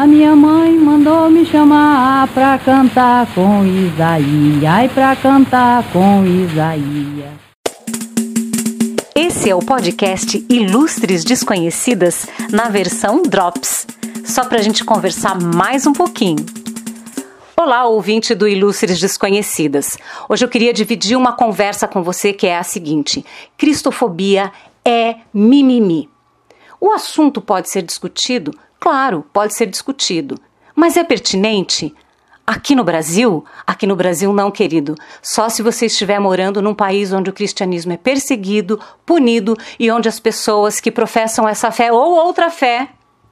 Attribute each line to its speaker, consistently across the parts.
Speaker 1: A minha mãe mandou me chamar pra cantar com Isaías, e pra cantar com Isaías.
Speaker 2: Esse é o podcast Ilustres Desconhecidas na versão Drops, só pra gente conversar mais um pouquinho. Olá, ouvinte do Ilustres Desconhecidas. Hoje eu queria dividir uma conversa com você que é a seguinte: Cristofobia é mimimi. O assunto pode ser discutido Claro, pode ser discutido. Mas é pertinente? Aqui no Brasil? Aqui no Brasil, não, querido. Só se você estiver morando num país onde o cristianismo é perseguido, punido e onde as pessoas que professam essa fé ou outra fé,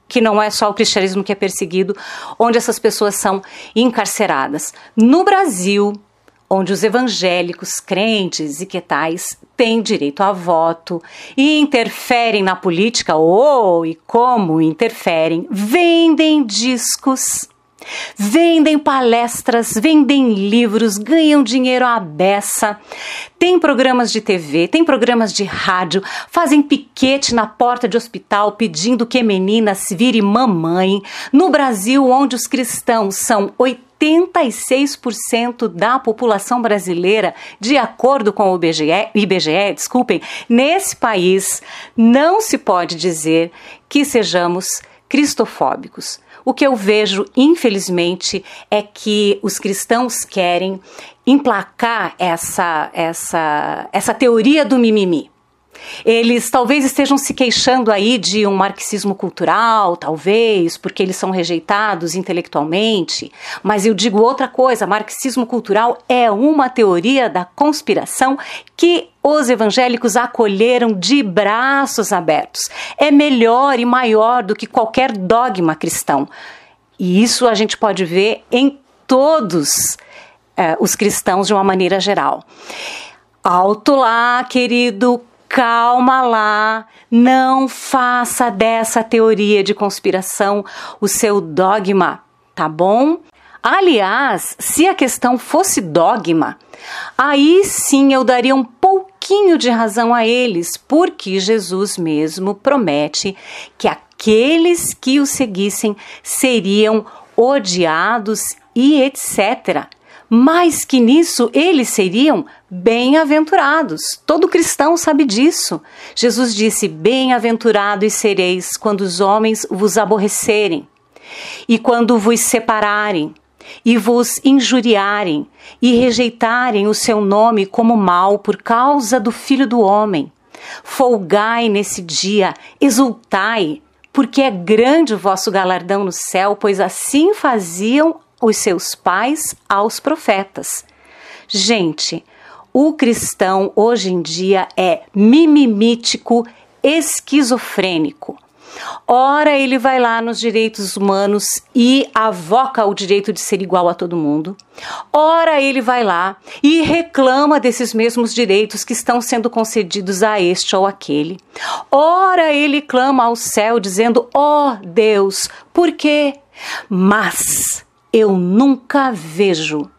Speaker 2: que não é só o cristianismo que é perseguido, onde essas pessoas são encarceradas. No Brasil, onde os evangélicos, crentes e que tais têm direito a voto e interferem na política ou e como interferem, vendem discos, vendem palestras, vendem livros, ganham dinheiro à beça, tem programas de TV, tem programas de rádio, fazem piquete na porta de hospital pedindo que meninas virem mamãe. No Brasil, onde os cristãos são 80 86% da população brasileira, de acordo com o IBGE, IBGE, desculpem, nesse país não se pode dizer que sejamos cristofóbicos. O que eu vejo, infelizmente, é que os cristãos querem emplacar essa, essa, essa teoria do mimimi. Eles talvez estejam se queixando aí de um marxismo cultural, talvez, porque eles são rejeitados intelectualmente. Mas eu digo outra coisa: marxismo cultural é uma teoria da conspiração que os evangélicos acolheram de braços abertos. É melhor e maior do que qualquer dogma cristão. E isso a gente pode ver em todos eh, os cristãos de uma maneira geral. Alto lá, querido, calma lá, não faça dessa teoria de conspiração o seu dogma, tá bom? Aliás, se a questão fosse dogma, aí sim eu daria um pouquinho de razão a eles, porque Jesus mesmo promete que aqueles que o seguissem seriam odiados e etc mais que nisso eles seriam bem-aventurados. Todo cristão sabe disso. Jesus disse: Bem-aventurados sereis quando os homens vos aborrecerem, e quando vos separarem, e vos injuriarem, e rejeitarem o seu nome como mal por causa do Filho do Homem. Folgai nesse dia, exultai, porque é grande o vosso galardão no céu, pois assim faziam os seus pais aos profetas. Gente, o cristão hoje em dia é mimimítico, esquizofrênico. Ora, ele vai lá nos direitos humanos e avoca o direito de ser igual a todo mundo. Ora, ele vai lá e reclama desses mesmos direitos que estão sendo concedidos a este ou aquele. Ora, ele clama ao céu dizendo: Ó oh, Deus, por quê? Mas eu nunca vejo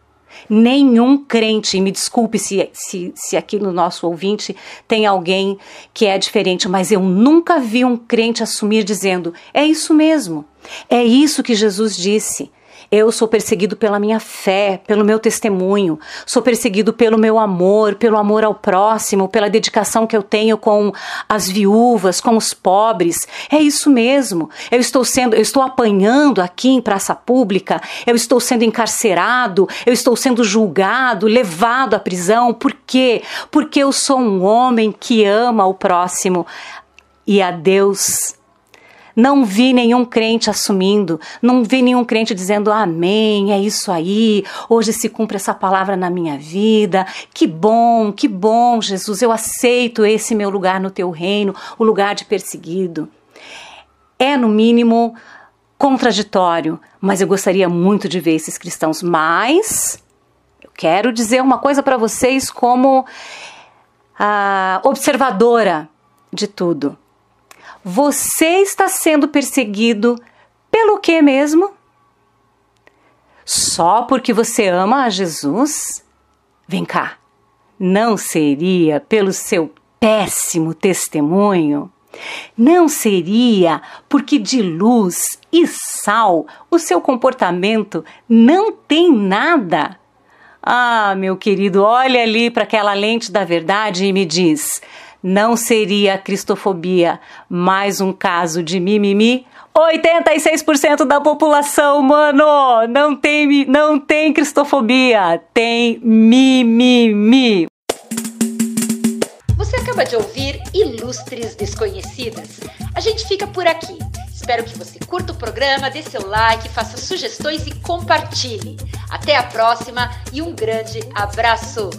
Speaker 2: nenhum crente, me desculpe se, se, se aqui no nosso ouvinte tem alguém que é diferente, mas eu nunca vi um crente assumir dizendo: é isso mesmo, é isso que Jesus disse. Eu sou perseguido pela minha fé, pelo meu testemunho, sou perseguido pelo meu amor, pelo amor ao próximo, pela dedicação que eu tenho com as viúvas, com os pobres. É isso mesmo. Eu estou sendo, eu estou apanhando aqui em praça pública, eu estou sendo encarcerado, eu estou sendo julgado, levado à prisão. Por quê? Porque eu sou um homem que ama o próximo e a Deus não vi nenhum crente assumindo, não vi nenhum crente dizendo amém, é isso aí, hoje se cumpre essa palavra na minha vida. Que bom, que bom, Jesus, eu aceito esse meu lugar no teu reino, o lugar de perseguido. É, no mínimo, contraditório, mas eu gostaria muito de ver esses cristãos. Mas eu quero dizer uma coisa para vocês como a observadora de tudo. Você está sendo perseguido pelo que mesmo? Só porque você ama a Jesus? Vem cá, não seria pelo seu péssimo testemunho? Não seria porque de luz e sal o seu comportamento não tem nada? Ah, meu querido, olha ali para aquela lente da verdade e me diz: não seria a cristofobia mais um caso de mimimi? 86% da população, mano, não tem, não tem cristofobia, tem mimimi.
Speaker 3: Você acaba de ouvir Ilustres Desconhecidas. A gente fica por aqui. Espero que você curta o programa, dê seu like, faça sugestões e compartilhe. Até a próxima e um grande abraço!